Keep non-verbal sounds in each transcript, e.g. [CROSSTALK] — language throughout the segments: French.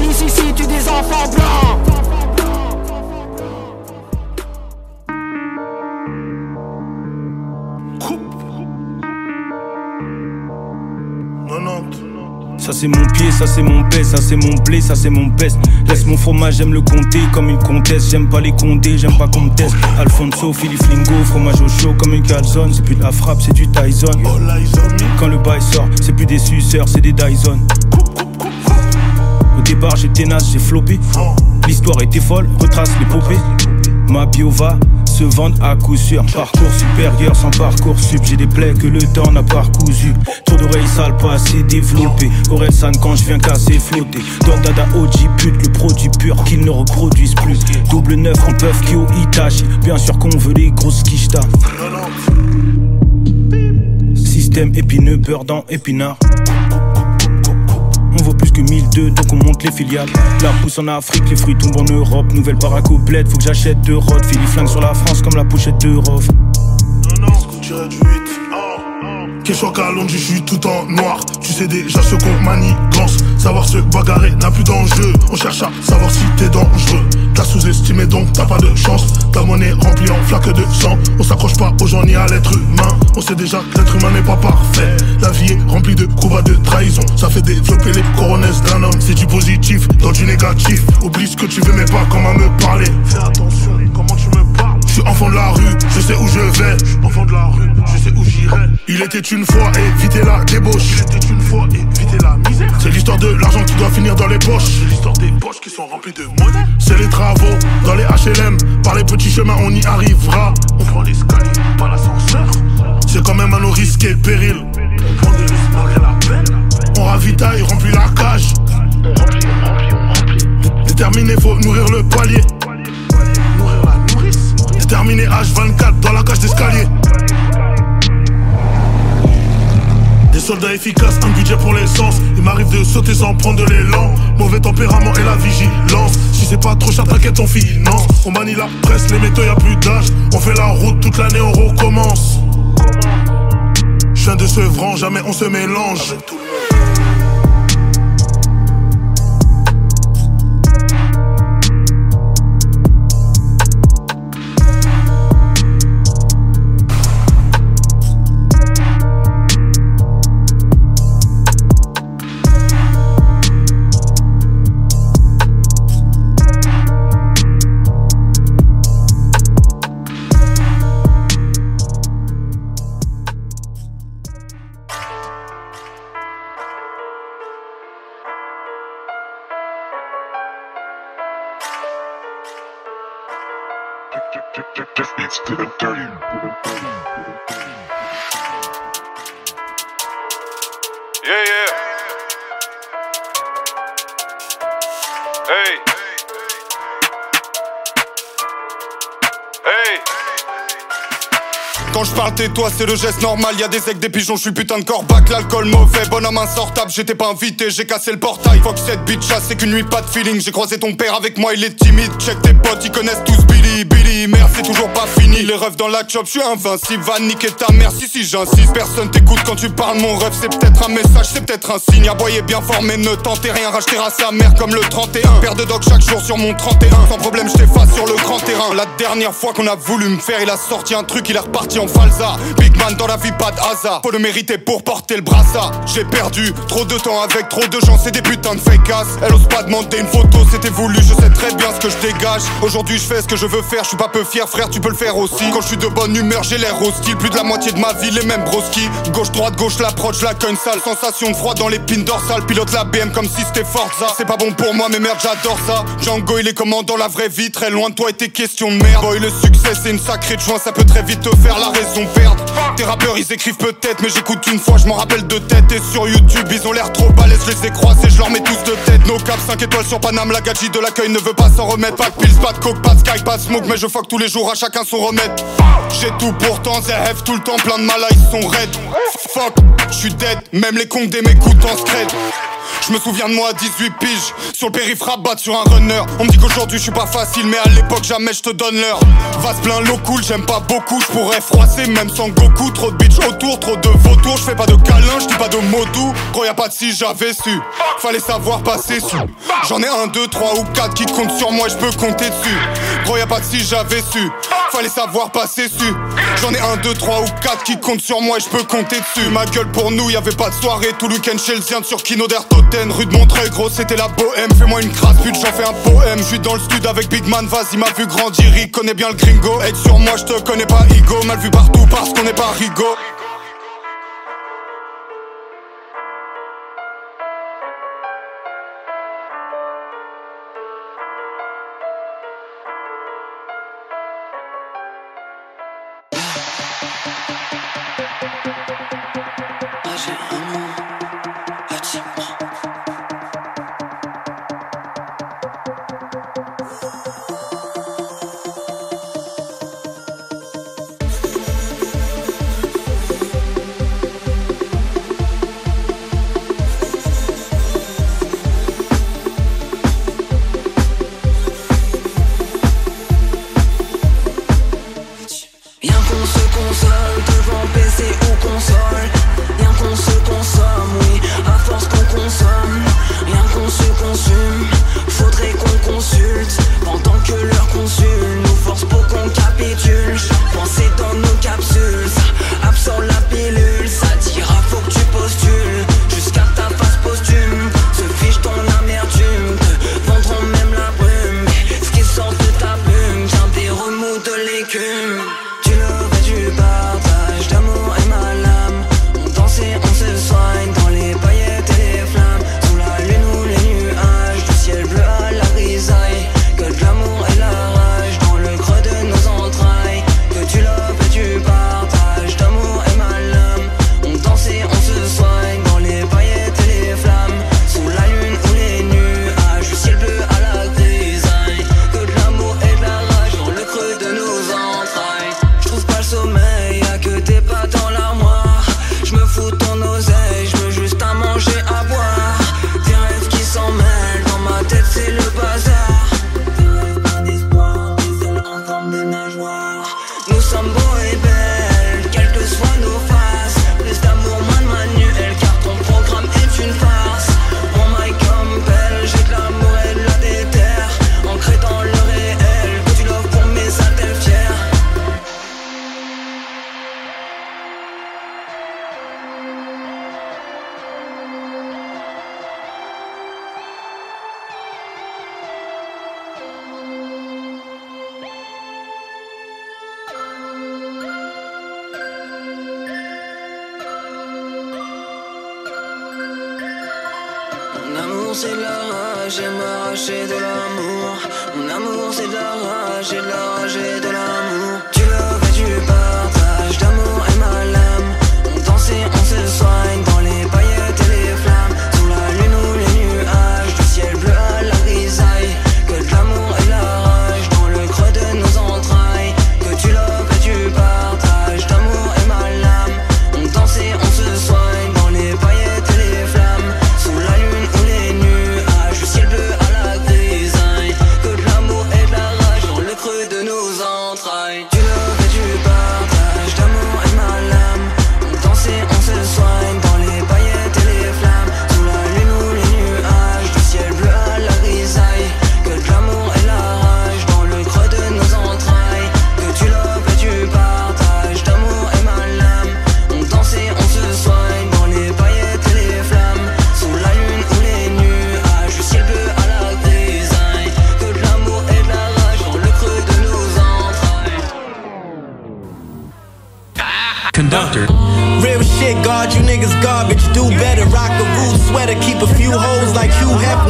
Police ici tue des enfants blancs. Ça c'est mon pied, ça c'est mon pèse, ça c'est mon blé, ça c'est mon best. Laisse mon fromage, j'aime le compter comme une comtesse. J'aime pas les condés, j'aime pas qu'on. Alfonso, Philippe Lingo, fromage au chaud comme une calzone. C'est plus de la frappe, c'est du Tyson. Quand le bail sort, c'est plus des suceurs, c'est des Dyson. Au départ j'étais naze, j'ai floppé. L'histoire était folle, retrace l'épopée. Ma bio va se vendre à coup sûr. Parcours supérieur sans parcours sub. J'ai des plaies que le temps n'a pas recousu. Trop d'oreilles sales, pas assez développées. Orelsan quand je viens casser, flotter. Don Dada OG pute, le produit pur qu'ils ne reproduisent plus. Double neuf en peuvent au Itachi. Bien sûr qu'on veut les grosses quichetas. Système épineux, beurre dans épinard. Que 1002, donc on monte les filiales. La pousse en Afrique, les fruits tombent en Europe. Nouvelle baraque faut que j'achète deux rods. Philly flingue sur la France comme la pochette de Rof. Question Kalonji, je suis tout en noir. Tu sais déjà ce qu'on manigance. Savoir se bagarrer n'a plus d'enjeu. On cherche à savoir si t'es dangereux. T'as sous-estimé donc t'as pas de chance. Ta monnaie remplie en flaque de sang. On s'accroche pas aux gens ni à l'être humain. On sait déjà que l'être humain n'est pas parfait. La vie est remplie de combats de trahison. Ça fait développer les coronesses d'un homme. C'est du positif dans du négatif. Oublie ce que tu veux, mais pas comment me parler. Fais attention, comment tu me parles. Je suis enfant de la rue, je sais où je vais. Je suis enfant de la rue, je sais où j'irai. Il était une fois, éviter la débauche. Il était une fois, éviter la. C'est l'histoire de l'argent qui doit finir dans les poches. C'est l'histoire des poches qui sont remplies de monnaie. C'est les travaux dans les HLM. Par les petits chemins, on y arrivera. On prend l'escalier, pas l'ascenseur. C'est quand même à nos risques et périls. On prend des risques malgré la peine. On ravitaille, remplit la cage. On remplit, on remplit, on remplit. Déterminé, faut nourrir le poilier. Nourrir la nourrice. Déterminé H24 dans la cage d'escalier. Soldats efficaces, un budget pour l'essence. Il m'arrive de sauter sans prendre de l'élan. Mauvais tempérament et la vigilance. Si c'est pas trop cher, t'inquiète, on finance. On manie la presse, les métaux, y a plus d'âge. On fait la route toute l'année, on recommence. Je viens de Sevran, jamais on se mélange. Tais-toi c'est le geste normal. Y'a des aigles, des pigeons, je suis putain de corbac L'alcool mauvais, bonhomme insortable. J'étais pas invité, j'ai cassé le portail. Fuck cette bitch, c'est qu'une nuit pas de feeling. J'ai croisé ton père avec moi, il est timide. Check tes potes, ils connaissent tous Billy Billy, merde c'est toujours pas fini. Les rêves dans la chop, je suis invincible. Va niquer ta mère si si j'insiste. Personne t'écoute quand tu parles. Mon rêve C'est peut-être un message, c'est peut-être un signe. Aboyer bien fort mais ne tentez rien. Racheter à sa mère comme le 31 Père de dog chaque jour sur mon 31 Sans problème je t'efface sur le grand terrain. La dernière fois qu'on a voulu me faire Il a sorti un truc, il est reparti en falsa Big man dans la vie pas de hasard Faut le mériter pour porter le brassard J'ai perdu trop de temps avec trop de gens C'est des putains de fake ass Elle ose pas demander une photo C'était voulu, je sais très bien ce que je dégage gage. Aujourd'hui, je fais ce que je veux faire, je suis pas peu fier, frère, tu peux le faire aussi. Quand je suis de bonne humeur, j'ai l'air hostile. Plus de la moitié de ma vie, les mêmes broski. Gauche, droite, gauche, l'approche, la cogne sale. Sensation de froid dans l'épine dorsale. Pilote la BM comme si c'était Forza. C'est pas bon pour moi, mais merde, j'adore ça. Django, il est comment dans la vraie vie, très loin de toi et tes questions de merde. Boy, le succès, c'est une sacrée joint, ça peut très vite te faire la raison Tes rappeurs, ils écrivent peut-être, mais j'écoute une fois, je m'en rappelle de tête. Et sur YouTube, ils ont l'air trop balèzes, je les ai croisés, je leur mets tous de tête. No cap, 5 étoiles sur Paname, la gadget de l'accueil ne veut pas s'en remettre. Pas de pills, pas de coke, pas de sky, pas de smoke, mais je fuck tous les jours, à chacun son remède. J'ai tout pourtant, ZF tout le temps, plein de malins, ils sont raides. Fuck, je suis dead, même les cons des m'écoutent en scred. Je me souviens de moi à 18 piges. Sur le périph' rabat sur un runner. On me dit qu'aujourd'hui je suis pas facile Mais à l'époque jamais je te donne l'heure. Vase plein l'eau cool j'aime pas beaucoup. Je pourrais froisser même sans Goku. Trop de bitch autour trop de vautours. Je fais pas de câlin je dis pas de mots doux. Gros y'a pas de si j'avais su. Fallait savoir passer sous J'en ai un, deux, trois ou quatre qui comptent sur moi je peux compter dessus. Gros y'a pas de si j'avais su. Fallait savoir passer su. J'en ai un, deux, trois ou quatre qui comptent sur moi et je peux compter dessus. Ma gueule pour nous y'avait pas de soirée. Tout le week-end chez le Zien sur Kino d'Ertoten Rue de Montreuil gros c'était la bohème. Fais-moi une crasse pute j'en fais un poème. Je suis dans le stud avec Big Man Vas-y m'a vu grandir Il connaît bien le gringo. Être sur moi je te connais pas Igo. Mal vu partout parce qu'on est pas rigo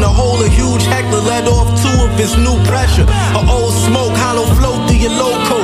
Hugh Hefner. Hold a huge heckler, let off two of his new pressure. A old smoke, hollow flow through your. Fuck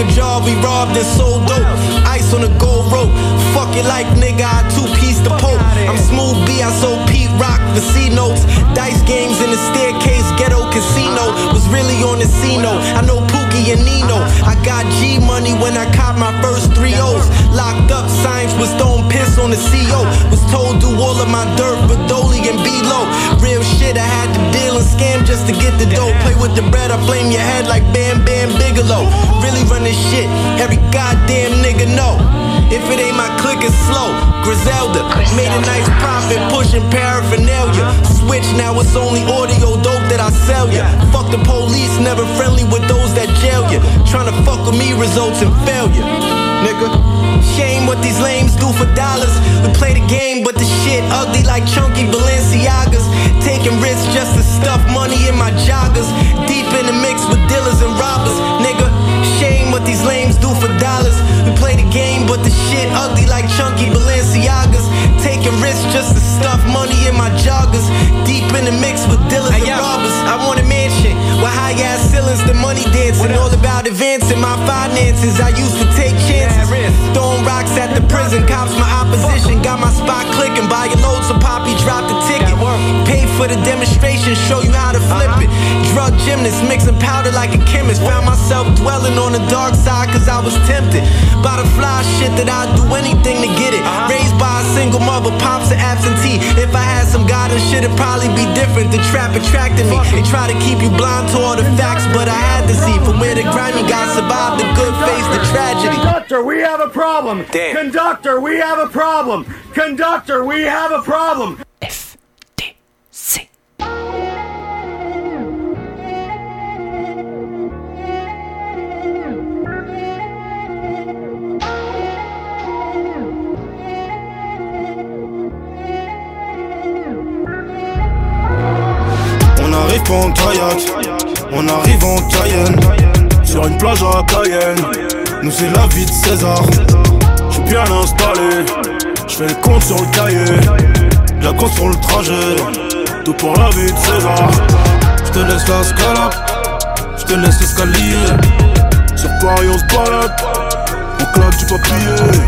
a job, we robbed and sold dope. Ice on a gold rope. Fuck it like nigga, I two piece the pope. I'm smooth B, I sold Pete Rock for C notes. Dice games in the staircase, ghetto casino. Was really on the Cino. I know Pookie and Nino. I got G money when I caught my first three O's. Locked up, signs was throwing piss on the CO. Was told do all of my dirt for Dolly and B-Low. Real shit, I had to deal and scam just to get the dough. Play with the bread, I flame your head like Bam Bam Bigelow. Really run this shit, every goddamn nigga know. If it ain't my click, it's slow. Griselda made a nice profit pushing paraphernalia. Switch now, it's only audio dope that I sell ya. Fuck the police, never friendly with those that jail ya. Tryna fuck with me results in failure. Nigga, shame what these lames do for dollars. We play the game, but the shit ugly like chunky Balenciagas. Taking risks just to stuff money in my joggers. Deep in the mix with dealers and robbers. Nigga, what these lames do for dollars. We play the game, but the shit ugly like chunky Balenciagas. Taking risks just to stuff money in my joggers. Deep in the mix with dealers and robbers. I want a mansion with high ass ceilings, the money dancing. All about advancing my finances. I used to take chances. Throwing rocks at the prison, cops my opposition. Got my spot clicking, buying loads of Poppy dropped the ticket. Paid for the demonstration, show you how to flip it. Drug gymnast, mixing powder like a chemist. Found myself dwelling on the dark side cause I was tempted. By the fly shit that I'd do anything to absentee. If I had some guidance, shit, it'd probably be different. The trap attracted me. They try to keep you blind to all the facts, but I had to see from where the grimy guy survived the good face, the tragedy. Conductor, we have a problem. Damn. Conductor, we have a problem. Conductor, we have a problem. Sur une plage à Cayenne, nous c'est la vie de César. J'suis bien installé, j'fais le compte sur le cahier. La compte sur le trajet, tout pour la vie de César. J'te laisse la scalade, j'te laisse l'escalier. Sur Paris on se balade, on claque du papier.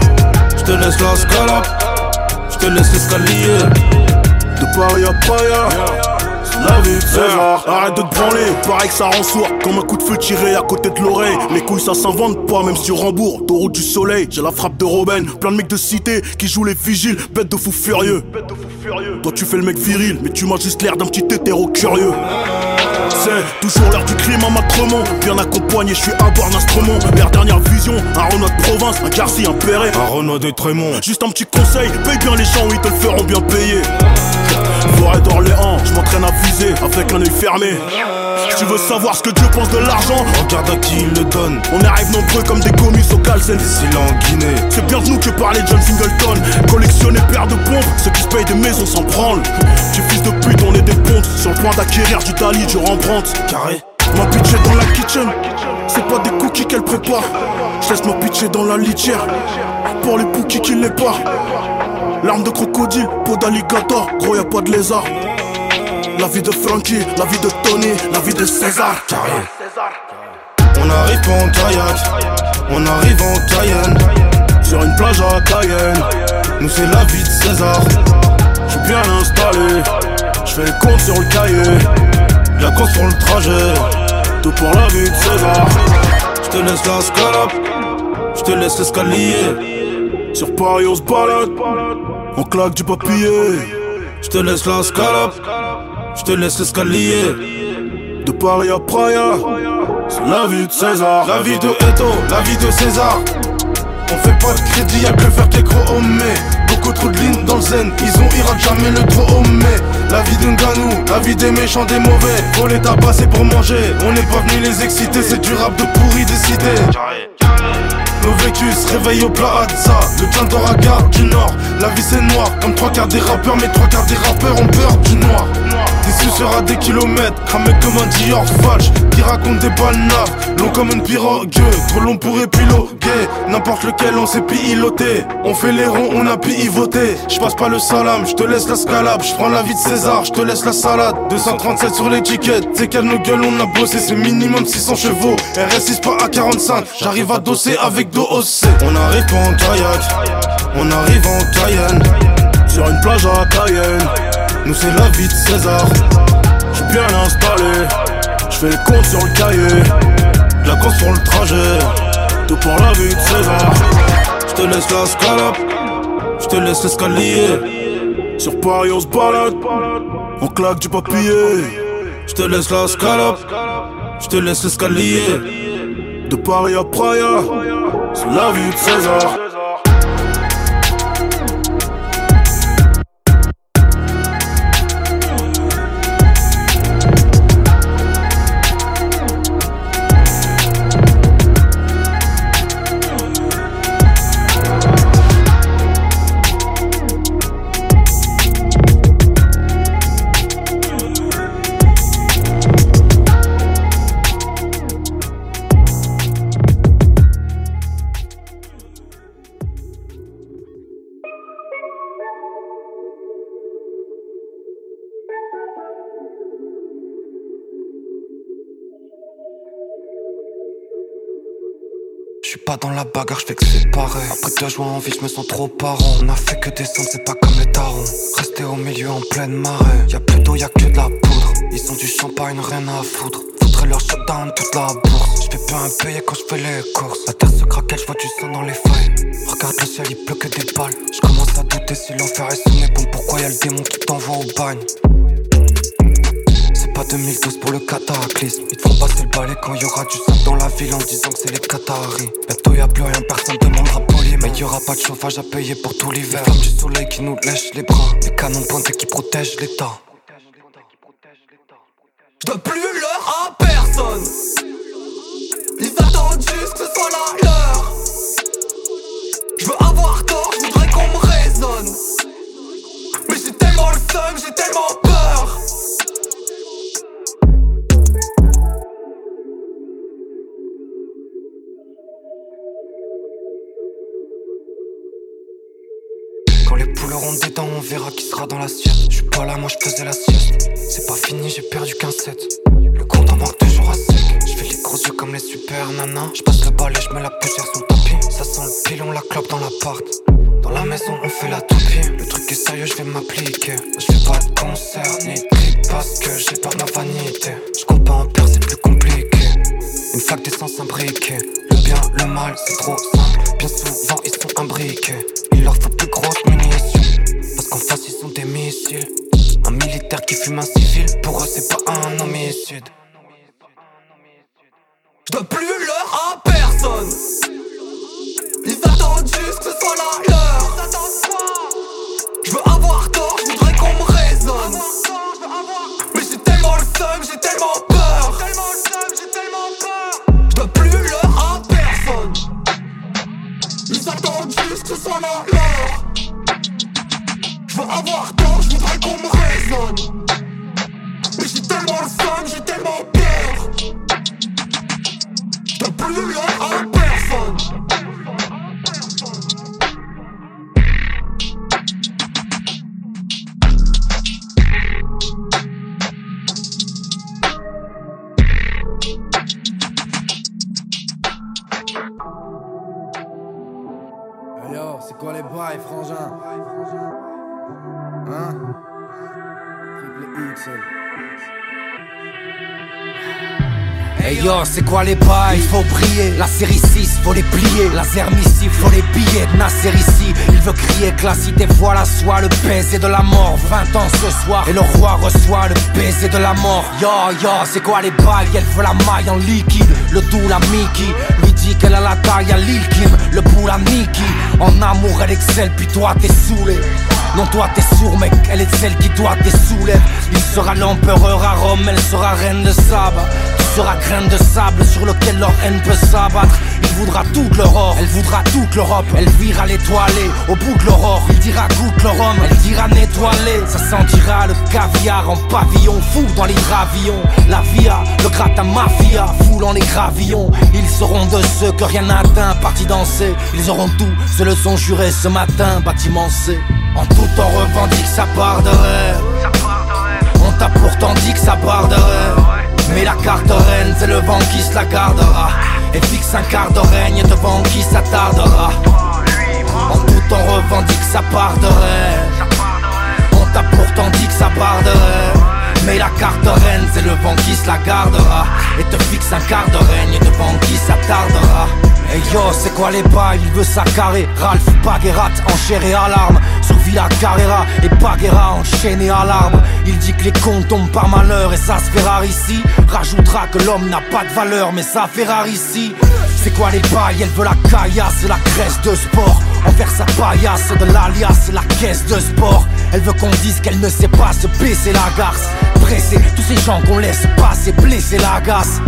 J'te laisse la scalade, j'te laisse l'escalier. De Paris à Paris. La vie César, arrête de te branler, pareil que ça rend sourd Comme un coup de feu tiré à côté de l'oreille. Les couilles ça s'invente pas, même sur Rambourg Autoroute du soleil, j'ai la frappe de Robin. Plein de mecs de cité qui jouent les vigiles. Bête de fou furieux. Toi tu fais le mec viril, mais tu m'as juste l'air d'un petit hétéro curieux. C'est toujours l'heure du crime à Matremont Bien accompagné, je suis à bord d'instrument Leur dernière vision, un Renault de province, un Garci, un Perret. Un Renault de Trémont. Juste un petit conseil, paye bien les gens, ils te le feront bien payer Forêt d'Orléans, je m'entraîne à viser avec un œil fermé. Tu veux savoir ce que Dieu pense de l'argent, regarde à qui il le donne. On arrive nombreux comme des commis au Calcen. Des en Guinée. C'est bien nous que parler John Singleton. Collectionner paires de pompes, ceux qui se payent des maisons sans prendre. Tu fils de pute, on est des pontes. Sur le point d'acquérir du Dali, du Rembrandt. Carré. Ma pitch est dans la kitchen. C'est pas des cookies qu'elle prépare. Je laisse ma pitcher dans la litière. Pour les bouquis qui les pas. L'arme de crocodile, peau d'alligator, gros y'a pas de lézard. La vie de Frankie, la vie de Tony, la vie de César. Carré. On arrive en kayak, on arrive en Cayenne. Sur une plage à Cayenne, nous c'est la vie de César. J'suis bien installé, j'fais le compte sur le cahier. La course sur le trajet, tout pour la vie de César. J'te laisse la scalope, j'te laisse l'escalier. Sur Paris on se balade, on claque du papier. J'te laisse la scalope, j'te laisse l'escalier. De Paris à Praia, c'est la vie de César. La vie de Eto, la vie de César. On fait pas de crédit, y'a que faire qui gros mais Beaucoup trop de lignes dans le zen, ils ont ira jamais le trop mais La vie d'un ganou, la vie des méchants, des mauvais Faut les tabasser pour manger, on n'est pas venu les exciter C'est du rap de pourri décidé nos vécus se réveillent au plaza Le plein d'or à gare du nord. La vie c'est noir. Comme trois quarts des rappeurs Mais trois quarts des rappeurs ont peur du noir Déçu sera des kilomètres, cramé comme un Dior falche Qui raconte des balles naves, long comme une pirogue Trop long pour épiloguer, n'importe lequel on sait piloter On fait les ronds, on a pivoté. J'passe pas le salam, j'te laisse la scalable J'prends la vie de César, j'te laisse la salade. 237 sur l'étiquette, c'est qu'elle nos gueules on a bossé. C'est minimum 600 chevaux, RS6 pas à 45 J'arrive à dosser avec dos OC On arrive pas en kayak, on arrive en Cayenne. Sur une plage à Cayenne nous c'est la vie de César. J'suis bien installé, j'fais les comptes sur le cahier. La course sur le trajet, tout pour la vie de César. J'te laisse la scalade, j'te laisse l'escalier. Sur Paris on se balade, on claque du papier. J'te laisse la scalade, j'te laisse l'escalier. De Paris à Praia, c'est la vie de César. Dans la bagarre, je fais que c'est pareil. Après deux jours en vie, je me sens trop parent. On a fait que descendre, c'est pas comme les tarons. Rester au milieu en pleine marée. Y'a plus d'eau, y'a que de la poudre. Ils ont du champagne, rien à foutre. Foutre leur shutdown toute la bourse. Je fais un payer quand je fais les courses. La terre se craque, je vois du sang dans les feuilles. Regarde le ciel, il pleut que des balles. Je commence à douter si l'enfer est sonné. Bon, pourquoi y'a le démon qui t'envoie au bagne? Pas 2012 pour le cataclysme. Ils te font passer le balai quand y aura du sang dans la ville en disant que c'est les Qataris. Bientôt y a plus rien, personne demandera poli. Mais y aura pas de chauffage à payer pour tout l'hiver. Les du soleil qui nous lèche les bras. Les canons pointés qui protègent l'État. Je plus l'heure à personne. Ils attendent juste que ce soit la leur. Je veux avoir tort, je voudrais qu'on me raisonne. Mais j'ai tellement le seum, j'ai tellement dents, on verra qui sera dans l'assiette. Je suis pas là, moi je faisais la sieste. C'est pas fini, j'ai perdu qu'un set. Le compte en manque toujours à sec. Je fais les gros yeux comme les super nanas. Je passe le balai, je mets la poussière sur le tapis. Ça sent le pilon, la clope dans l'appart. Dans la maison, on fait la toupie. Le truc est sérieux, je vais m'appliquer. Je fais pas de concert ni de parce que j'ai pas ma vanité. Je compte pas en peur, c'est plus compliqué. Une flaque d'essence imbriquée. Le bien, le mal, c'est trop simple. Bien souvent, ils sont imbriqués. Il leur faut plus grosses munitions. Qu'en face, ils ont des missiles. Un militaire qui fume un civil, pour eux, c'est pas un homicide. Je dois plus l'heure à personne. Ils attendent juste que ce soit la leur. Je veux avoir tort, je voudrais qu'on me raisonne. Mais j'ai tellement le seum, j'ai tellement peur. Je dois plus l'heure à personne. Ils attendent juste que ce soit la leur. Je veux avoir les bails Il faut prier, la série 6, faut les plier. Laser missile, faut les billets. Nasser ici Il veut crier que la cité voit la soie Le baiser de la mort, 20 ans ce soir Et le roi reçoit le baiser de la mort. Yo yo, c'est quoi les bails? Elle veut la maille en liquide. Le doux la Mickey. Lui dit qu'elle a la taille à Lil Kim. Le bout la Mickey En amour elle excelle, puis toi t'es saoulé. Non toi t'es sourd mec, elle est celle qui toi t'es soulève Il sera l'empereur à Rome, elle sera reine de Saba sera graine de sable sur lequel leur haine peut s'abattre. Il voudra toute l'Europe, elle voudra toute l'Europe. Elle vira l'étoilée au bout de l'aurore. Il dira goûte leur elle dira nettoyer. Ça sentira le caviar en pavillon, fou dans les gravillons. La via, le gratin mafia, foulant les gravillons. Ils seront de ceux que rien n'atteint, partis danser. Ils auront tout, se le sont jurés ce matin, bâtiment C. En tout temps revendique sa part de c'est le vent qui se la gardera. Et fixe un quart de règne devant qui s'attardera. En tout temps revendique sa part de. On t'a pourtant dit que ça part de. Mais la carte reine, c'est le vent qui se la gardera. Et te fixe un quart de règne devant qui s'attardera. Et yo, c'est quoi les bails? Il veut s'accarer Ralph Baguerat enchéré à l'arme Sur Villa Carrera et Baguera enchaîné à l'arbre Il dit que les comptes tombent par malheur et ça se fait rare ici. Rajoutera que l'homme n'a pas de valeur mais ça fait rare ici. C'est quoi les bails? Elle veut la caillasse et la graisse de sport. Envers sa paillasse de l'alias la caisse de sport. Elle veut qu'on dise qu'elle ne sait pas se baisser la garce. Dresser tous ces gens qu'on laisse passer blesser la gasse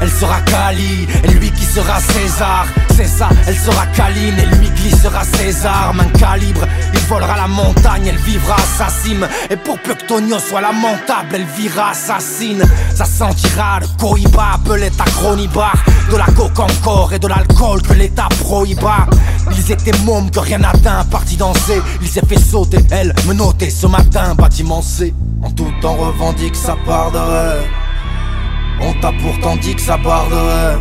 elle sera Kali, et lui qui sera César. C'est ça, elle sera Kaline, et lui qui sera César. Main calibre, il volera la montagne, elle vivra sa cime. Et pour peu que Tonio soit lamentable, elle vira assassine. Ça sentira le cohiba, appelé ta. De la coke encore et de l'alcool que l'État prohiba. Ils étaient mômes que rien n'atteint, parti danser. Il s'est fait sauter, elle me notait ce matin, bâtiment C. En tout temps revendique sa part de rêve. On t'a pourtant dit que ça part de rêve.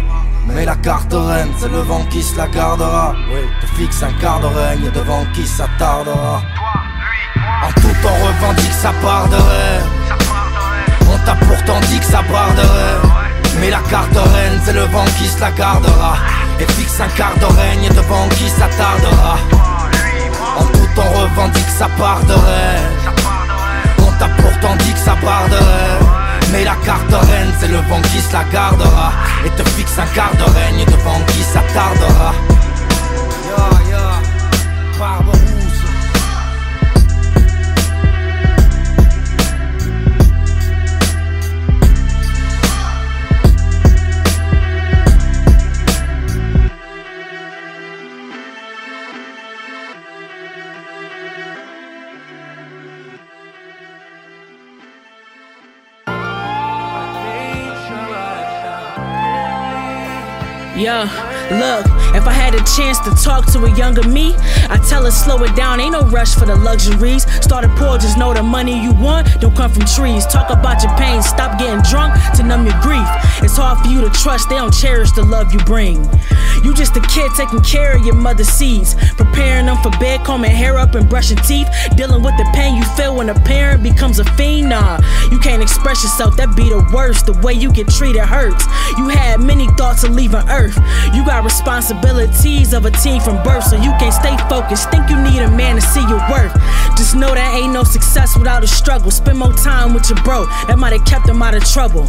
Mais la carte reine, c'est le vent qui se la gardera. Oui, te fixe un quart de règne devant qui s'attardera. En tout temps revendique sa part de rêve. On t'a pourtant dit que ça part de rêve. Mais la carte reine, c'est le vent qui se la gardera. Et fixe un quart de règne devant qui s'attardera. En tout temps revendique sa part de rêve. On t'a pourtant dit que ça part de rêve mais la carte reine, c'est le vent qui se la gardera. Et te fixe un quart de règne devant qui s'attardera Yeah, look, if I had a chance to talk to a younger me, I tell her slow it down, ain't no rush for the luxuries. Started poor, just know the money you want don't come from trees. Talk about your pain, stop getting drunk to numb your grief. It's hard for you to trust, they don't cherish the love you bring. You just a kid taking care of your mother's seeds, preparing them for bed, combing hair up and brushing teeth, dealing with the pain you feel when a parent becomes a fiend. Nah, you can't express yourself, that be the worst. The way you get treated hurts. You had many thoughts of leaving Earth. You got responsibilities of a teen from birth, so you can't stay focused. Think you need a man to see your worth. Just know that ain't no success without a struggle. Spend more time with your bro, that might have kept him out of trouble.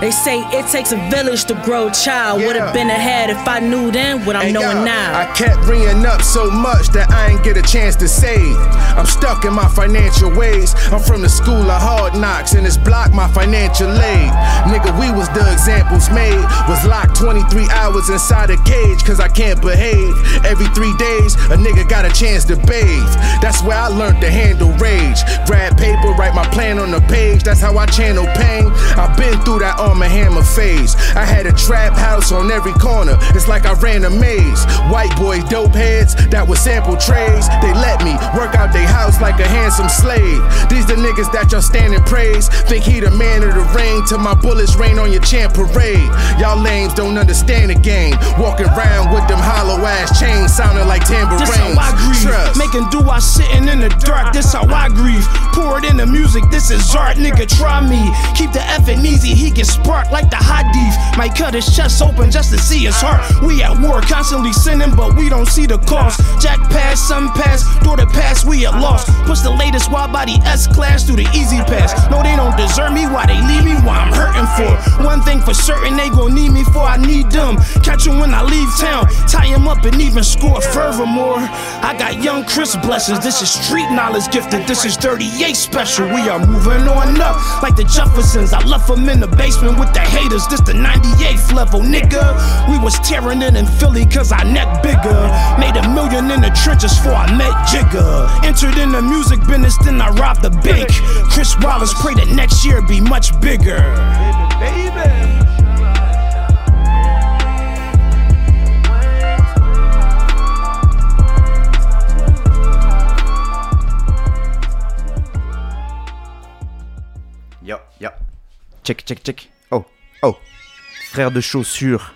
They say it takes a village to grow a child. Would have been ahead if I knew then what I'm knowing now. I kept ringing up so much that I ain't get a chance to save. I'm stuck in my financial ways. I'm from the school of hard knocks, and it's blocked my financial aid. Nigga, we was the examples made. Was locked 23 hours inside a cage, cause I can't behave. Every three days, a nigga got a chance to bathe. That's where I learned to handle rage. Grab paper, write my plan on the page. That's how I channel pain. I've been through that arm and hammer phase. I had a trap house on every corner. It's like I ran a maze. White boys, dope heads that would sample trays. They let me work out they house like a handsome slave. These the niggas that y'all stand and praise. Think he the man of the ring till my bullets rain on your champ parade. Y'all lames don't understand the game. Walking around with them hollow ass chains sounding like tambourines. This how I grieve. Trust. Making do I sitting in the dark. This how I grieve. Pour it in the music. This is art, nigga. Try me. Keep the effing easy. He get spark like the Hadith. Might cut his chest open just to see his heart. We at war, constantly sinning, but we don't see the cost. Jack pass, sun pass, daughter pass. We at lost. Push the latest wide body S class through the easy pass. No, they don't deserve me. Why they leave me? Why I'm hurting for? One thing for certain, they gon' need me before I need them. Catch when I leave town, tie tie 'em up and even score. Furthermore, I got young Chris blessings. This is street knowledge gifted. This is 38 special. We are moving on up like the Jeffersons. I left them in the basement with the haters. This the 98th level, nigga. We was tearing it in Philly cause our neck bigger. Made a million in the trenches before I met Jigger. Entered in the music business, then I robbed the bank. Chris Wallace pray that next year be much bigger. Baby, baby. Yo, yo. Check, check, check. Oh, oh. Frère de chaussures.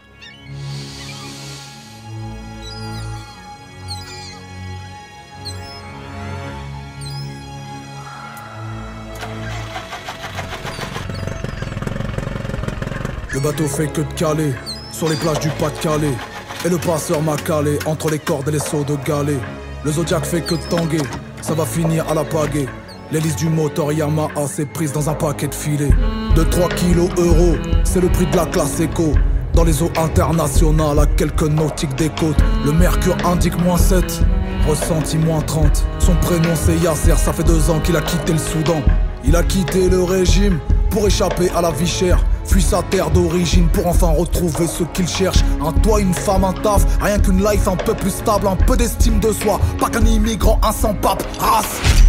Bateau fait que de caler sur les plages du Pas-de-Calais. Et le passeur m'a calé entre les cordes et les sauts de galets. Le Zodiac fait que de tanguer, ça va finir à la pagaie. L'hélice du moteur Yamaha s'est prise dans un paquet de filets. De 3 kilos euros, c'est le prix de la classe éco. Dans les eaux internationales, à quelques nautiques des côtes, le mercure indique moins 7, ressenti moins 30. Son prénom c'est Yasser, ça fait deux ans qu'il a quitté le Soudan. Il a quitté le régime pour échapper à la vie chère. Fuit sa terre d'origine pour enfin retrouver ce qu'il cherche. Un toit, une femme, un taf, rien qu'une life un peu plus stable, un peu d'estime de soi. Pas qu'un immigrant, un sans pape, race.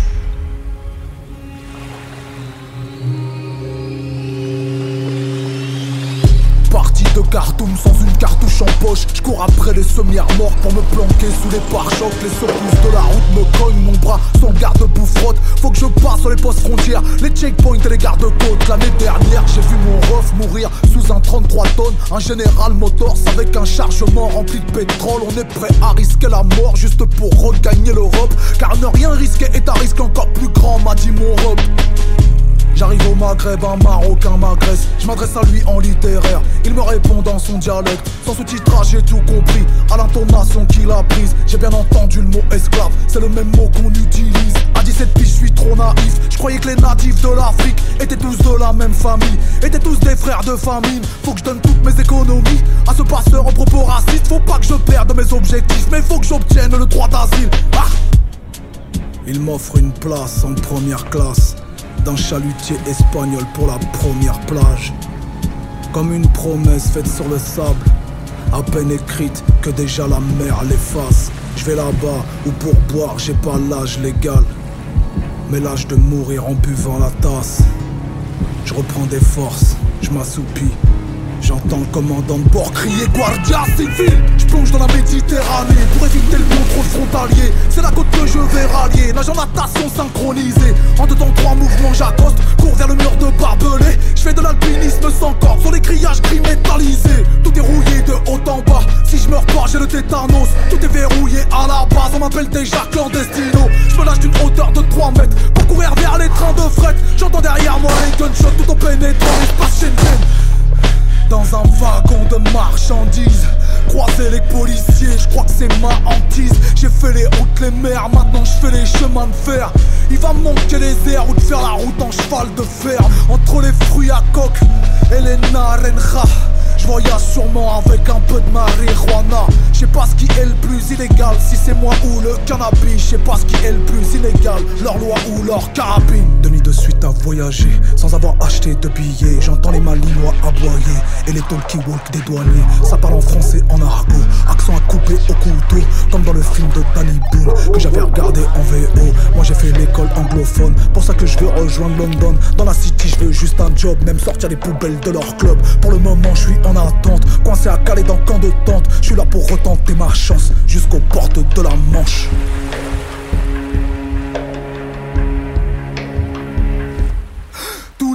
Khartoum sans une cartouche en poche. Je cours après les semi-armors pour me planquer sous les pare-chocs. Les secousses de la route me cognent mon bras Son garde-boue frotte Faut que je passe sur les postes frontières Les checkpoints et les gardes-côtes. L'année dernière j'ai vu mon ref mourir sous un 33 tonnes. Un général Motors avec un chargement rempli de pétrole. On est prêt à risquer la mort juste pour regagner l'Europe. Car ne rien risquer est un risque encore plus grand m'a dit mon rep J'arrive au Maghreb, un Marocain m'agresse. Je m'adresse à lui en littéraire. Il me répond dans son dialecte. Sans sous-titrage, j'ai tout compris. À l'intonation qu'il a prise, j'ai bien entendu le mot esclave. C'est le même mot qu'on utilise. À 17 piges, je suis trop naïf. Je croyais que les natifs de l'Afrique étaient tous de la même famille. Étaient tous des frères de famine. Faut que je donne toutes mes économies à ce passeur en propos raciste. Faut pas que je perde mes objectifs, mais faut que j'obtienne le droit d'asile. Ah il m'offre une place en première classe d'un chalutier espagnol pour la première plage. Comme une promesse faite sur le sable, à peine écrite que déjà la mer l'efface. Je vais là-bas où pour boire j'ai pas l'âge légal, mais l'âge de mourir en buvant la tasse. Je reprends des forces, je m'assoupis. J'entends le commandant de bord crier Guardia civil Je plonge dans la Méditerranée pour éviter le contrôle frontalier. C'est la côte que je vais rallier. En natation synchronisée En temps trois mouvements j'accoste. Cours vers le mur de barbelé Je fais de l'alpinisme sans corde Sur les grillages gris métallisés. Tout est rouillé de haut en bas. Si je meurs pas j'ai le tétanos. Tout est verrouillé à la base. On m'appelle déjà clandestino. Je me lâche d'une hauteur de 3 mètres Pour courir vers les trains de fret. J'entends derrière moi les gunshots Tout en pénétrant l'espace Schengen dans un wagon de marchandises. Croiser les policiers, je crois que c'est ma hantise. J'ai fait les routes, les mers, maintenant je fais les chemins de fer. Il va me manquer les airs ou de faire la route en cheval de fer. Entre les fruits à coque et les narenja. Je voyage sûrement avec un peu de marijuana. Je sais pas ce qui est le plus illégal, si c'est moi ou le cannabis. Je sais pas ce qui est le plus illégal, leur loi ou leur carabine. De suite à voyager, sans avoir acheté de billets. J'entends les malinois aboyer et les talkie walk des douaniers. Ça parle en français, en argot, accent à couper au couteau, comme dans le film de Danny Boone que j'avais regardé en VO. Moi j'ai fait l'école anglophone, pour ça que je veux rejoindre London. Dans la city, je veux juste un job, même sortir les poubelles de leur club. Pour le moment, je suis en attente, coincé à Calais dans camp de tente. Je suis là pour retenter ma chance jusqu'aux portes de la Manche.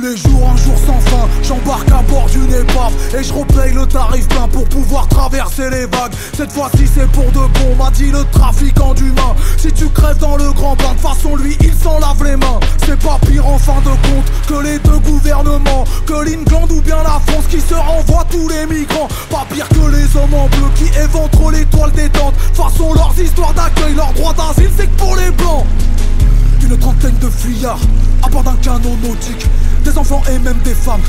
Les jours, un jour sans fin, j'embarque à bord d'une épave Et je repaye le tarif plein pour pouvoir traverser les vagues. Cette fois-ci c'est pour de bon, m'a dit le trafiquant d'humains Si tu crèves dans le grand bain, de façon lui il s'en lave les mains. C'est pas pire en fin de compte que les deux gouvernements. Que l'England ou bien la France qui se renvoie tous les migrants. Pas pire que les hommes en bleu qui éventrent l'étoile détente Façon leurs histoires d'accueil, leur droit d'asile c'est que pour les blancs une trentaine de fuyards à bord d'un canon nautique. Des enfants et même des femmes,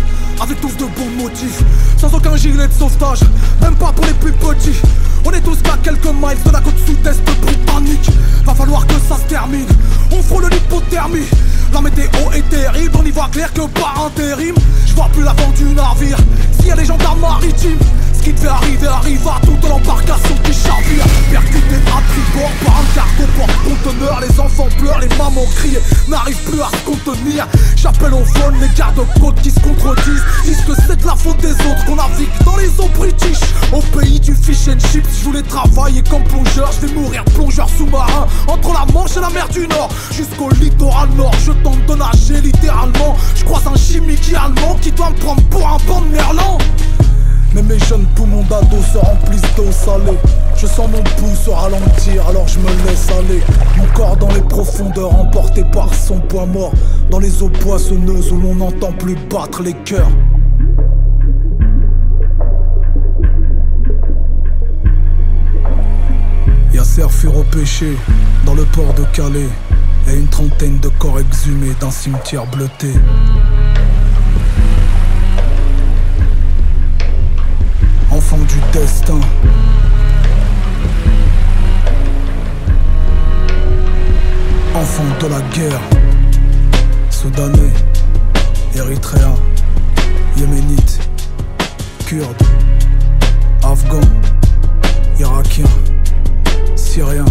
avec tous de bons motifs. Sans aucun gilet de sauvetage, même pas pour les plus petits. On est tous qu'à quelques miles de la côte sud-est britannique. Va falloir que ça se termine. On frôle l'hypothermie. La météo est terrible, on y voit clair que par intérim. Je vois plus l'avant du navire. S'il y a des gendarmes maritimes, ce qui devait arriver arriva tout dans l'embarcation qui chavire. Percuté à tribord par un cargo porte-conteneur. Les enfants pleurent, les mamans crient, n'arrivent plus à se contenir. J'appelle au phone les gardes-côtes qui se contredisent. Disent que c'est de la faute des autres qu'on navigue dans les eaux british. Au pays du fish and chips, je voulais travailler comme plongeur. Je vais mourir plongeur sous-marin entre la Manche et la mer du Nord. Jusqu'au littoral nord, je tente de nager littéralement. Je croise un chimique allemand qui doit me prendre pour un bon merlan. Mais mes jeunes poumons d'ado se remplissent d'eau salée. Je sens mon pouls se ralentir, alors je me laisse aller. Mon corps dans les profondeurs, emporté par son poids mort. Dans les eaux poissonneuses où l'on n'entend plus battre les cœurs. Yasser fut repêché dans le port de Calais. Et une trentaine de corps exhumés d'un cimetière bleuté. Enfant du destin. Enfant de la guerre. Soudanais, Érythréen, Yéménite, Kurde, Afghan, Irakien, Syrien.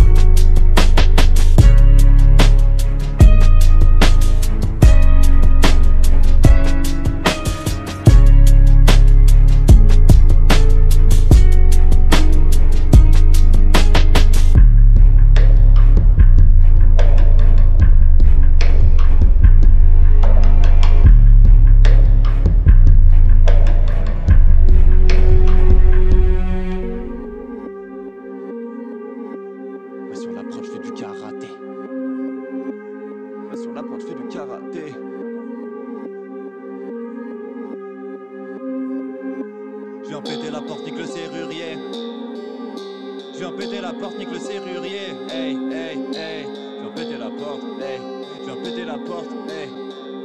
La porte, nique le serrurier. Hey, hey, hey. Viens péter la porte, hey. Viens péter la porte, hey.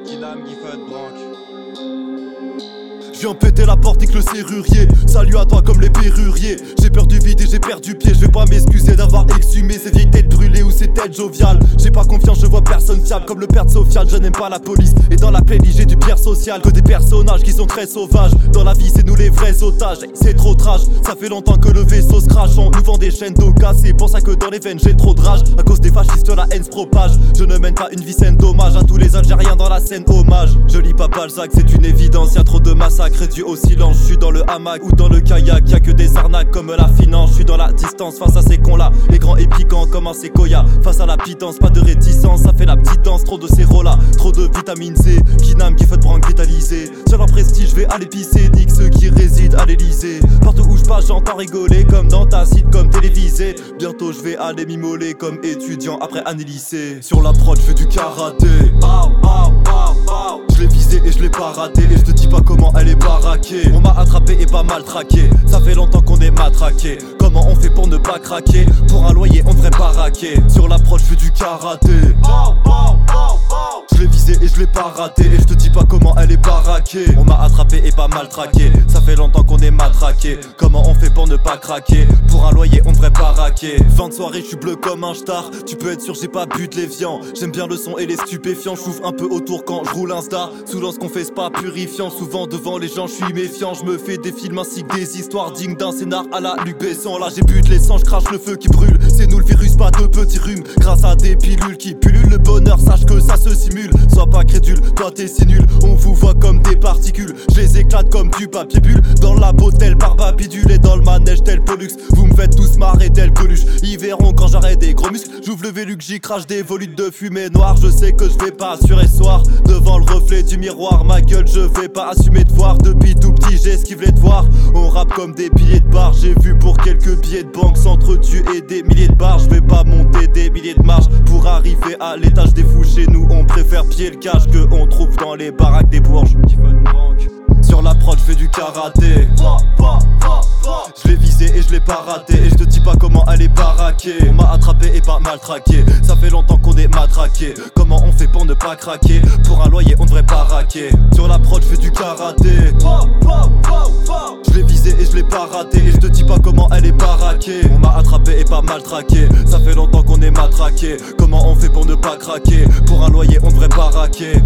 Kinam, Gifford, Branque. Viens péter la porte, nique le serrurier. Salut à toi comme les perruriers. J'ai peur du vide et j'ai perdu pied. Je vais pas m'excuser d'avoir exhumé ces vieilles têtes brûlées ou ces têtes joviales. J'ai pas confiance, je vois personne fiable comme le père de Sofiane. Je n'aime pas la police. Et dans la playlist, j'ai du pierre social. Que des personnages qui sont très sauvages. Dans la vie, c'est nous les vrais otages. C'est trop trash. Ça fait longtemps que le vaisseau se crache. On nous vend des chaînes d'eau cassées. Pour ça que dans les veines, j'ai trop de rage. À cause des fascistes, la haine se propage. Je ne mène pas une vie saine dommage à tous les Algériens dans la scène hommage. Je lis pas Balzac, c'est une évidence. Y'a trop de massacres dû au silence. Je suis dans le hamac ou dans le kayak. Y'a que des arnaques comme la finance. Je suis dans la distance face à ces cons là. Écran et piquant comme un séquoia. Face à la pitance, pas de réticence. Ça fait la petite danse. Trop de là trop de vitamine C. Kinam, Gifford, Brank, vitalisé. Sur leur prestige, je vais à l'épicé. Nique ceux qui résident à l'Elysée. Partout où je passe, j'entends rigoler comme dans ta sitcom télévisée. Bientôt, je vais aller m'immoler comme étudiant après année lycée. Sur la prod, je du karaté. Je l'ai visé et je l'ai pas raté Et je te dis pas comment elle est baraquée On m'a attrapé et pas mal traqué Ça fait longtemps qu'on est matraqué craquer. Comment on fait pour ne pas craquer Pour un loyer on devrait pas raquer Sur l'approche je fais du karaté. Je l'ai visé et je l'ai pas raté. Et je te dis pas comment elle est baraquée. On m'a attrapé et pas mal traqué Ça fait longtemps qu'on est matraqué. Comment on fait pour ne pas craquer Pour un loyer on devrait pas raquer Fin de soirée je suis bleu comme un star. Tu peux être sûr j'ai pas bu de l'évian. J'aime bien le son et les stupéfiants. J'ouvre un peu autour quand je roule un star Sous ce qu'on fait c'est pas purifiant. Souvent devant les gens je suis méfiant. Je me fais des films ainsi que des histoires dignes d'un scénar à la Luc Là j'ai bu de l'essence, je crache le feu qui brûle C'est nous le virus, pas de petits rhumes. Grâce à des pilules qui pullulent le bonheur Sache que ça se simule, sois pas crédule Toi t'es si nul, on vous voit comme des particules. Je les éclate comme du papier bulle. Dans la tel barbe bidule Et dans le manège tel Pollux. Vous me faites tous marrer tel Coluche. Ils verront quand j'arrête des gros muscles. J'ouvre le Vélux, j'y crache des volutes de fumée noire. Je sais que je vais pas assurer soir. Devant le reflet du miroir Ma gueule je vais pas assumer de voir. Depuis tout petit j'esquive les devoirs. On rappe comme des billets de bar. J'ai vu pour quelques billets de banque S'entretuer des milliers de Je vais pas monter des milliers de marches. Pour arriver à l'étage des fous Chez nous on préfère pied le cash Que on trouve dans les baraques des bourges Sur la prod je fais du karaté. Je l'ai visé et je l'ai pas raté. Et je te dis pas comment elle est baraquée On m'a attrapé et pas mal traqué. Ça fait longtemps qu'on est matraqué. Comment on fait pour ne pas craquer? Pour un loyer on devrait pas raquer. Sur la prod je fais du karaté. Je l'ai visé et je l'ai pas raté. Et je te dis pas comment elle est baraquée On m'a attrapé et pas mal traqué. Ça fait longtemps qu'on est matraqué. Comment on fait pour ne pas craquer? Pour un loyer on devrait pas raquer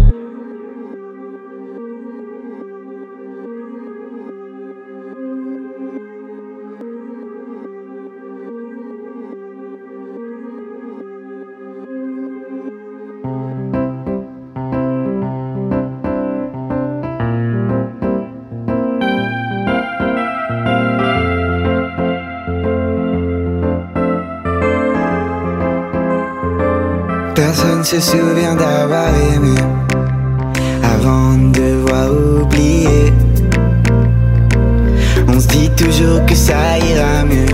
Personne se souvient d'avoir aimé avant de devoir oublier. On se dit toujours que ça ira mieux.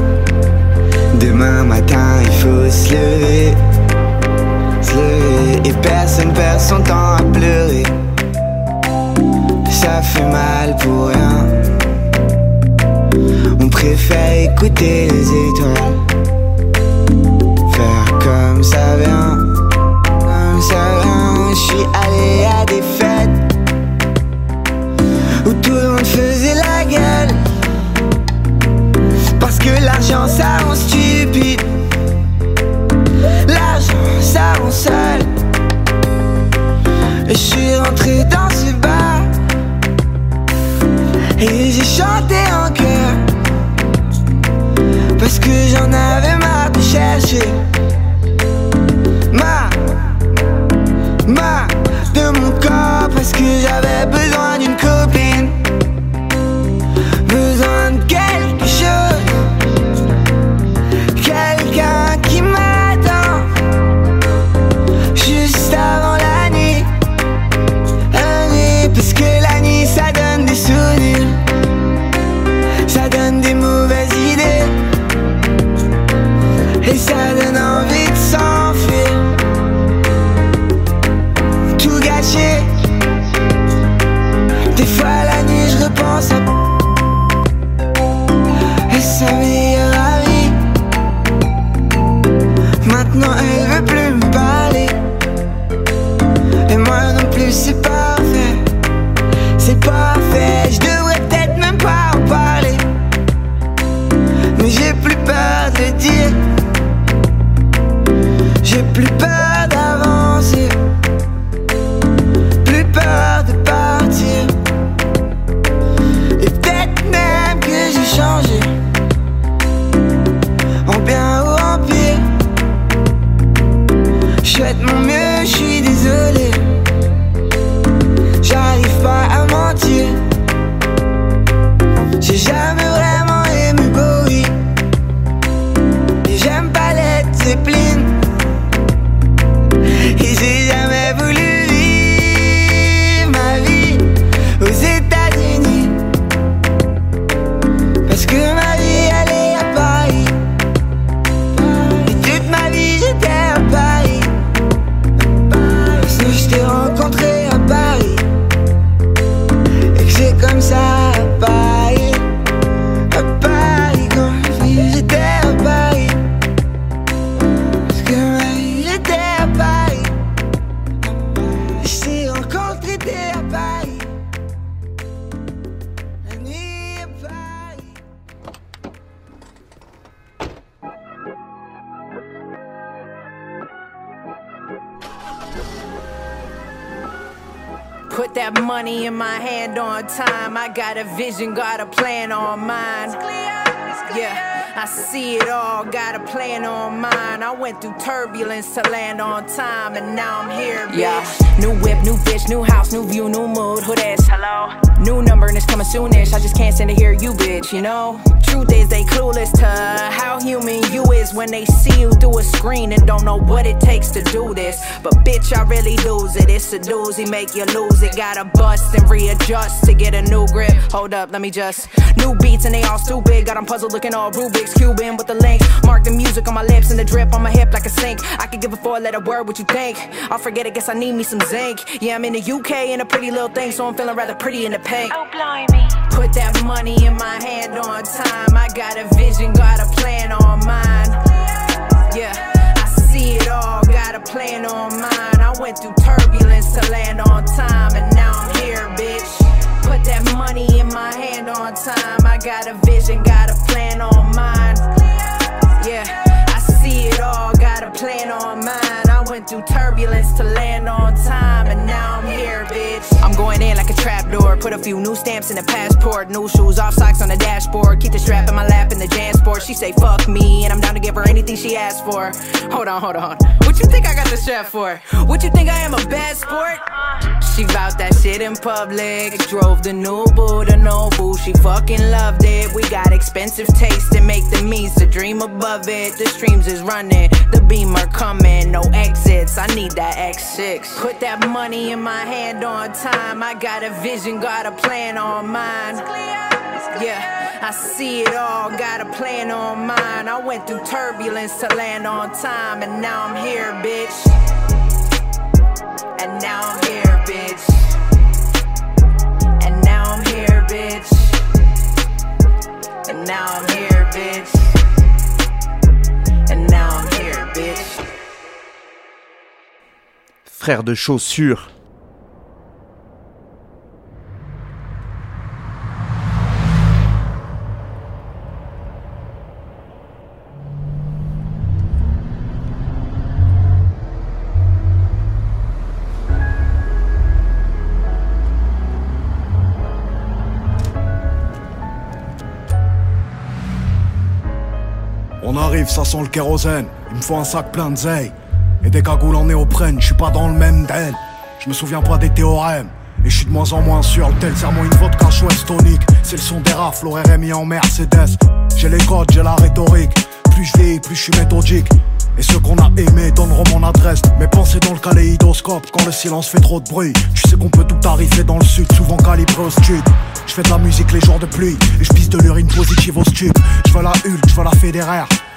Demain matin, il faut se lever. Se lever. Et personne perd son temps à pleurer. Ça fait mal pour rien. On préfère écouter les étoiles. Faire comme ça vient. Vient. Je suis allé à des fêtes où tout le monde faisait la gueule. Parce que l'argent ça rend stupide. L'argent ça rend seul. Et je suis rentré dans ce bar. Et j'ai chanté en chœur. Parce que j'en avais marre de chercher. Put that money in my hand on time. I got a vision, got a plan on mine. Yeah, I see it all, got a plan on mine. I went through turbulence to land on time, and now I'm here, bitch. Yeah, new whip, new bitch, new house, new view, new mood. Who this? Hello? New number and it's coming soonish. I just can't stand to hear you, bitch, you know? Truth is, they clueless to how human you is when they see you through a screen and don't know what it takes to do this. But bitch, I really lose it. It's a doozy, make you lose it. Gotta bust and readjust to get a new grip. Hold up, let me just. New beats and they all stupid. Got 'em puzzled looking all Rubik's Cuban with the links. Mark the music on my lips and the drip on my hip like a sink. I could give a four letter word, what you think? I'll forget it, guess I need me some zinc. Yeah, I'm in the UK in a pretty little thing, so I'm feeling rather pretty in the pink. Oh, blimey. Put that money in my hand on time. I I got a vision, got a plan on mine. Yeah, I see it all, got a plan on mine. I went through turbulence to land on time, and now I'm here, bitch. Put that money in my hand on time. I got a vision, got a plan on mine. Yeah, I see it all, got a plan on mine. I went through turbulence to land on time, and now I'm here, bitch. Going in like a trapdoor. Put a few new stamps in the passport. New shoes, off socks on the dashboard. Keep the strap in my lap in the Jansport. She say fuck me, and I'm down to give her anything she asks for. Hold on, hold on. What you think I got the strap for? What you think I am a bad sport? She bout that shit in public. Drove the new boo to Nobu. She fucking loved it. We got expensive taste and make the means to dream above it. The streams is running, the beamer coming, no exits. I need that X6. Put that money in my hand on time. I got a vision, got a plan on mine. Yeah, I see it all, got a plan on mine. I went through turbulence to land on time, and now I'm here, bitch. And now I'm here, bitch. And now I'm here, bitch. And now I'm here, bitch. And now I'm here, bitch. Frère de chaussures. Ça sent le kérosène. Il me faut un sac plein de zeille. Et des cagoules en néoprène, je suis pas dans le même den. Je me souviens pas des théorèmes. Et je suis de moins en moins sûr, le tel serment une vodka chouette tonique. C'est le son des rafles, RMI en Mercedes. J'ai les codes, j'ai la rhétorique. Plus je vieillis, plus je suis méthodique. Et ceux qu'on a aimés donneront mon adresse. Mes pensées dans le kaléidoscope, quand le silence fait trop de bruit. Tu sais qu'on peut tout arriver dans le sud, souvent calibré au stud. Je fais de la musique les jours de pluie, et je pisse de l'urine positive au stup. Je veux la Hulk, je veux la fédéraire.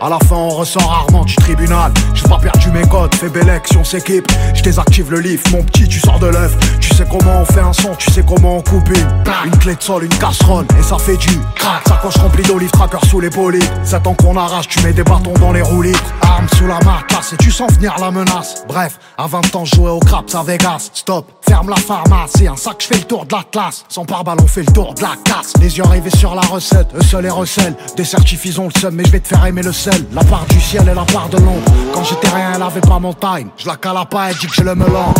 À la fin, on ressort rarement du tribunal. J'ai pas perdu mes codes, fais belle on s'équipe. Je désactive le livre, mon petit, tu sors de l'œuf. Tu sais comment on fait un son, tu sais comment on coupe une. Une clé de sol, une casserole, et ça fait du crack. Sacoche remplie d'olives, tracker sous les polies. C'est ans qu'on arrache, tu mets des bâtons dans les roulis. Armes sous la classe, et tu sens venir la menace. Bref, à 20 ans, jouais au craps à Vegas. Stop, ferme la pharmacie, un sac, je fais le tour de la classe. Sans pare-balles, on fait le tour de la casse. Les yeux rivés sur la recette, eux seuls les recèlent. Des certifs, ont le seum, mais je vais te faire aimer le sel. La part du ciel et la part de l'ombre. Quand j'étais rien, elle avait pas mon time. Je la cala pas, elle dit que j'ai le melon.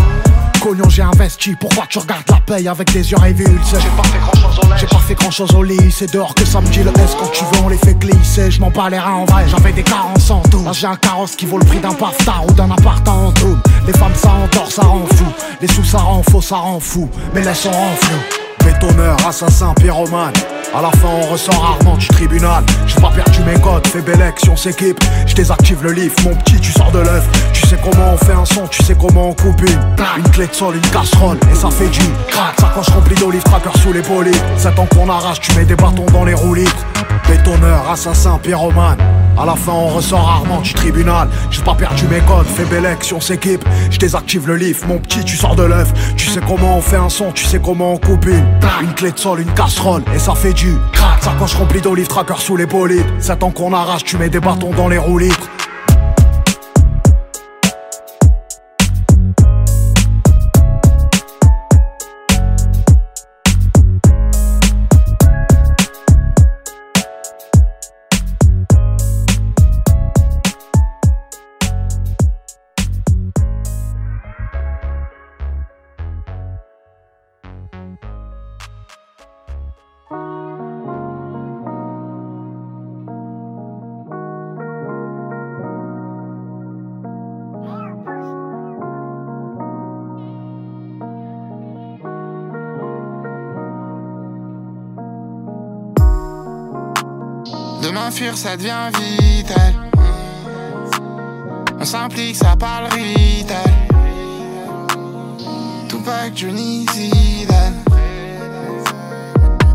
Cognon, j'ai investi. Pourquoi tu regardes la paye avec des yeux révulsés? J'ai pas fait grand chose au J'ai pas fait grand chose au lit. C'est dehors que ça me dit le S. Quand tu veux, on les fait glisser. Je m'en bats les reins en vrai. J'avais des carences en tout. Là, j'ai un carrosse qui vaut le prix d'un paftar ou d'un appart en tout. Les femmes, ça endort, ça rend fou. Les sous, ça rend faux, ça rend fou. Mais laisse on rend flou. Bétonneur, assassin, pyromane. À la fin, on ressort rarement du tribunal. J'ai pas perdu mes codes, fais belle on s'équipe. Je désactive le livre, mon petit, tu sors de l'œuf. Tu sais comment on fait un son, tu sais comment on coupe une. Une clé de sol, une casserole, et ça fait du crack. Sacoche remplie d'olives, tracker sous les polies. C'est temps qu'on arrache, tu mets des bâtons dans les roulis. Bétonneur, assassin, pyromane. À la fin, on ressort rarement du tribunal. J'ai pas perdu mes codes, fais belle on s'équipe. Je désactive le livre, mon petit, tu sors de l'œuf. Tu sais comment on fait un son, tu sais comment on coupe une. Une clé de sol, une casserole, et ça fait du crack. Sacoche remplie d'olives, tracker sous les bolides. C'est temps qu'on arrache, tu mets des bâtons dans les roues. Ça devient vital. On s'implique, ça parle vital. Tupac, Johnny Zidane.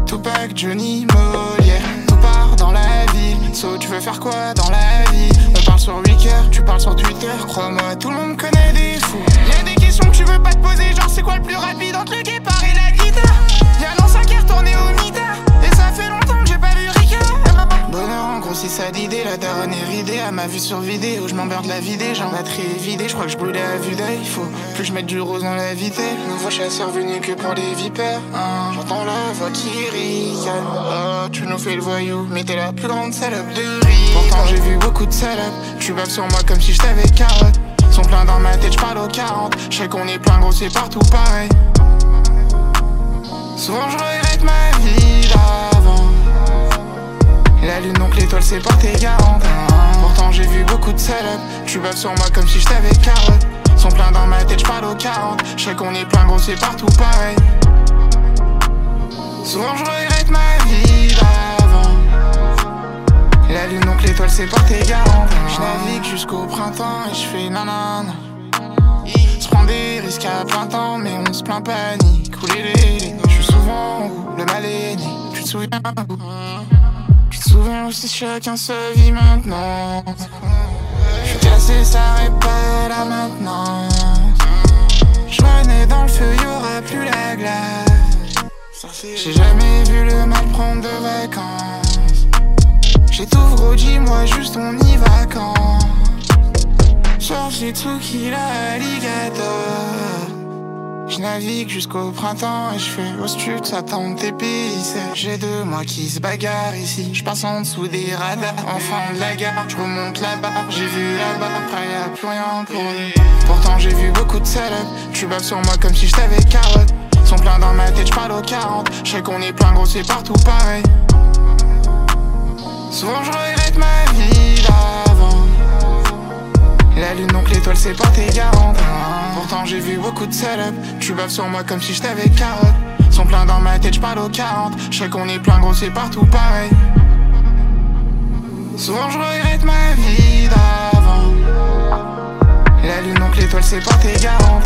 Tupac, Johnny Molière. Tout part dans la ville. So, tu veux faire quoi dans la vie? On parle sur 8 heures, tu parles sur Twitter. Crois-moi, tout le monde connaît des fous. Y'a des questions que tu veux pas te poser, genre c'est quoi le plus rapide entre le guépard et la guitare? Y'a l'ancien qui est retourné au mitard. Si ça d'idée, la daronne est ridée. À ma vue sur vidéo, je m'emmerde la vider. J'ai un batterie est vidé, je crois que je brûlais à vue d'œil. Faut plus je mette du rose dans la vitelle. Nouveau chasseur venu que pour les vipères. hein. J'entends la voix qui ricane. Oh, tu nous fais le voyou, mais t'es la plus grande salope de riz. Pourtant, j'ai vu beaucoup de salopes. Tu baves sur moi comme si je t'avais carotte. Sont pleins dans ma tête, je parle aux 40. Je sais qu'on est plein gros, c'est partout pareil. Souvent je regrette ma vie d'avant. La lune donc l'étoile c'est pas tes garante Pourtant j'ai vu beaucoup de salopes Tu baves sur moi comme si je t'avais carotte. Sont pleins dans ma tête, je parle aux 40 Je sais qu'on est plein gros c'est partout pareil. Souvent je regrette ma vie d'avant. La lune donc l'étoile c'est pas tes garante Je navigue jusqu'au printemps et je fais nanana. Se prend des risques à plein temps mais on se plaint pas ni couler les Je suis souvent où le mal est né Tu te souviens? Souviens aussi chacun sa vie maintenant Je suis cassé, ça pas là maintenant. Je renais dans le feu, y'aura plus la glace. J'ai jamais vu le mal prendre de vacances. J'ai tout gros, dis-moi juste on y va quand? Sorti Tsuki l'alligator je navigue jusqu'au printemps et je fais au stud, ça tente pistes. J'ai deux mois qui se bagarrent ici. Je passe en dessous des radars, enfant de la gare. Je remonte là-bas, j'ai vu là-bas, après y'a plus rien pour nous. Pourtant j'ai vu beaucoup de salopes. Tu baves sur moi comme si je t'avais carotte. Sont pleins dans ma tête, je parle aux 40. Je sais qu'on est plein gros, c'est partout pareil. Souvent je regrette ma vie d'avant. La lune donc l'étoile c'est pas tes garante Pourtant j'ai vu beaucoup de salopes Tu baves sur moi comme si je t'avais carotte. Sont pleins dans ma tête, je parle aux 40 Je sais qu'on est plein gros c'est partout pareil. Souvent je regrette ma vie d'avant. La lune donc l'étoile c'est pas tes garante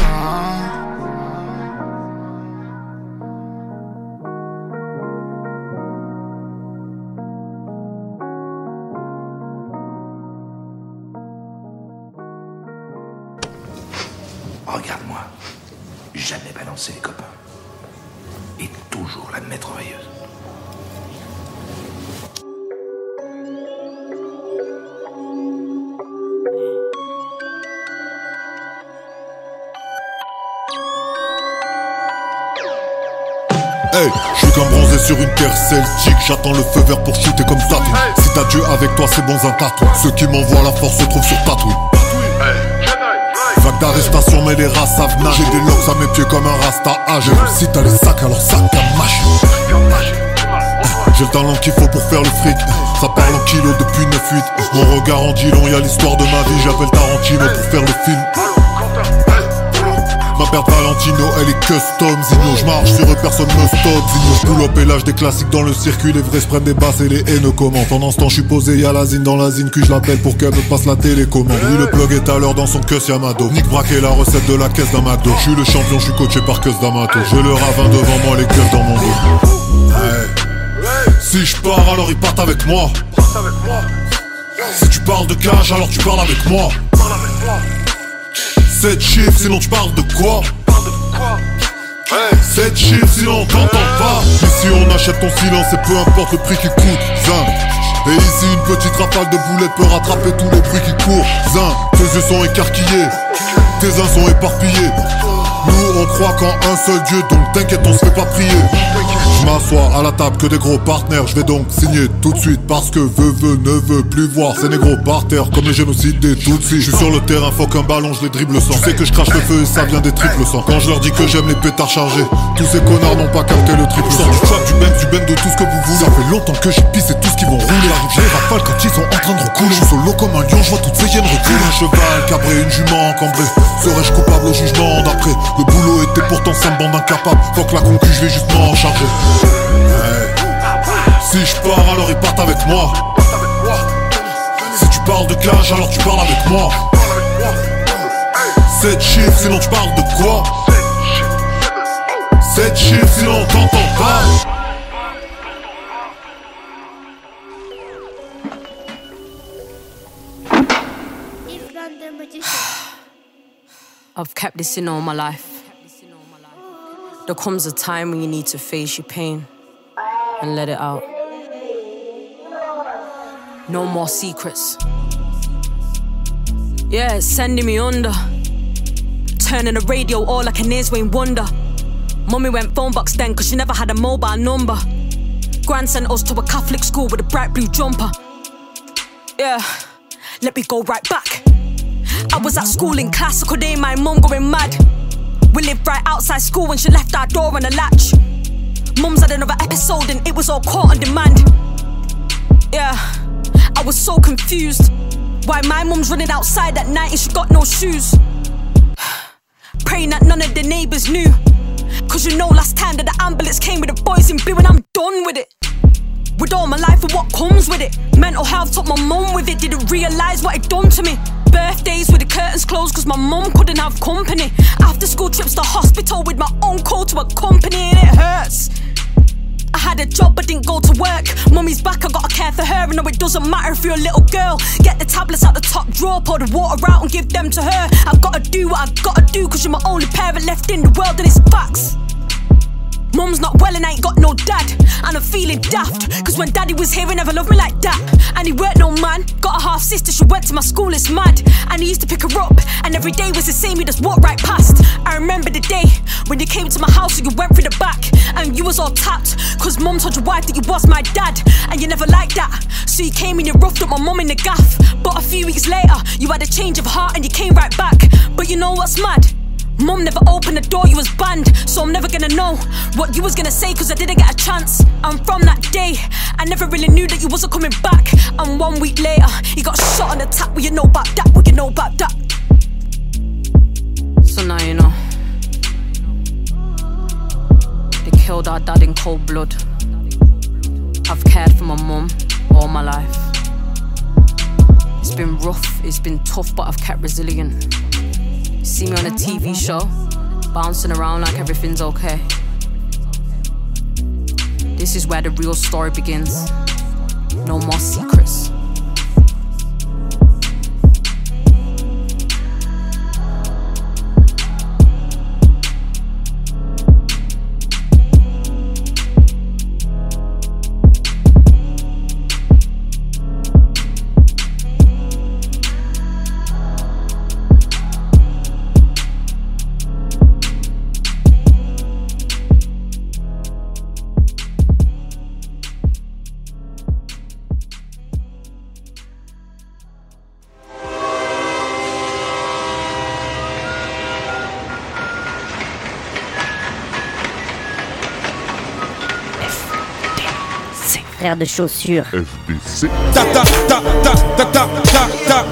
Hey, je suis comme bronzé sur une terre celtique. J'attends le feu vert pour shooter comme Tatou Si t'as Dieu avec toi c'est bon un tatou Ceux qui m'envoient la force se trouvent sur Tatooine Vague d'arrestation mais les rats savent nager. J'ai des locks à mes pieds comme un rasta âgé. Si t'as les sacs alors sac à mâche. J'ai le talent qu'il faut pour faire le fric. Ça parle en kilos depuis 9-8 Mon regard en dit long, y'a l'histoire de ma vie. J'appelle Tarantino pour faire le film Ma perte Valentino, elle est custom. Zino, je marche sur eux, personne me stop. Zino, je pull lâche des classiques dans le circuit. Les vrais se prennent des basses et les haineux commentent. Ce temps, je suis posé, y'a la zine dans la zine Que je l'appelle pour qu'elle me passe la télécommande. Oui, le plug est à l'heure dans son cuss Yamado Nick braqué la recette de la caisse McDo Je suis le champion, je suis coaché par Cus D'Amato J'ai le ravin devant moi, les keufs dans mon dos. Si je pars, alors ils partent avec moi. Si tu parles de cash, alors tu parles avec moi 7 chiffres, sinon tu parles de quoi 7 chiffres, sinon on t'entend pas Ici on achète ton silence et peu importe le prix qui coûte Zin. Et ici une petite rafale de boulettes peut rattraper tous les bruits qui courent Zin. Tes yeux sont écarquillés, tes uns sont éparpillés Nous on croit qu'en un seul Dieu donc t'inquiète on se fait pas prier je m'assois à la table que des gros partenaires. Je vais donc signer tout de suite Parce que veux, veux, ne veut plus voir. Ces négros par terre comme les génocides des Tutsis. Je suis sur le terrain, faut qu'un ballon, je les dribble sans. Tu sais que je crache le feu et ça vient des triples sang Quand je leur dis que j'aime les pétards chargés Tous ces connards n'ont pas capté le triple sang Du trap, du ben, du de tout ce que vous voulez. Ça fait longtemps que j'ai pissé tout ce qu'ils vont rouler. J'arrive, les rafales quand ils sont en train de recouler Je suis solo comme un lion, je vois toutes ces hyènes reculer. Un cheval cabré, une jument encambrée. Serais-je coupable au jugement d'après? Le boulot était pourtant me bande incapable. Faut que la concu, je vais juste m'en charger. Si je pars alors ils partent avec moi Si tu parles de cash, alors tu parles avec moi. 7 chiffres, sinon tu parles de quoi? 7 chiffres, sinon on t'entend pas. I've kept this in all my life. There comes a time when you need to face your pain and let it out. No more secrets. Yeah, it's sending me under. Turning the radio all like an ears Wayne Wonder. Mummy went phone box then cause she never had a mobile number. Grand sent us to a Catholic school with a bright blue jumper. Yeah, let me go right back. I was at school in classical day, my mum going mad. We lived right outside school when she left our door on a latch. Mum's had another episode and it was all caught on demand. Yeah, I was so confused. Why my mum's running outside at night and she got no shoes. [SIGHS] Praying that none of the neighbors knew. Cause you know, last time that the ambulance came with the boys in blue and I'm done with it. With all my life and what comes with it. Mental health took my mum with it, didn't realise what it done to me. Birthdays with the curtains closed cause my mum couldn't have company. After school trips to hospital with my uncle to accompany and it hurts. I had a job but didn't go to work. Mummy's back, I gotta care for her. And no, it doesn't matter if you're a little girl. Get the tablets out the top drawer, pour the water out and give them to her. I've gotta do what I've gotta do, cause you're my only parent left in the world, and it's facts. Mum's not well and I ain't got no dad. And I'm feeling daft. Cause when daddy was here, he never loved me like that. And he weren't no man. Got a half sister, she went to my school, it's mad. And he used to pick her up. And every day was the same, he just walked right past. I remember the day when you came to my house and you went through the back. And you was all tapped. Cause mum told your wife that you was my dad. And you never liked that. So you came and you roughed up my mom in the gaff. But a few weeks later, you had a change of heart and you came right back. But you know what's mad? Mum never opened the door, you was banned. So I'm never gonna know what you was gonna say, cause I didn't get a chance. And from that day, I never really knew that you wasn't coming back. And one week later, you got shot on the tap. What you know about that? What you know about that? So now you know. They killed our dad in cold blood. I've cared for my mum all my life. It's been rough, it's been tough, but I've kept resilient. See me on a TV show, bouncing around like everything's okay. This is where the real story begins. No more secrets. Frère de chaussures. FDC. Ta ta ta ta ta ta ta ta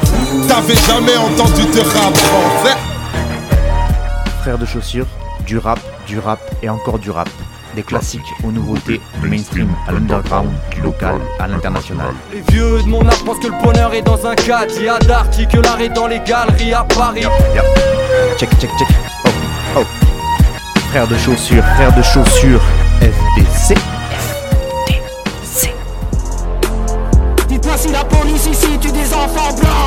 T'avais jamais entendu de rap français Frères de chaussures, du rap, du rap et encore du rap. Des classiques aux nouveautés, du mainstream à l'underground, du local à l'international. Les vieux de mon âge pensent que le bonheur est dans un cadre. Il y a d'arty que l'art est dans les galeries à Paris. Check, check, check. Oh, oh. Frères de chaussures, frères de chaussures, FDC. ici si tu des enfants blancs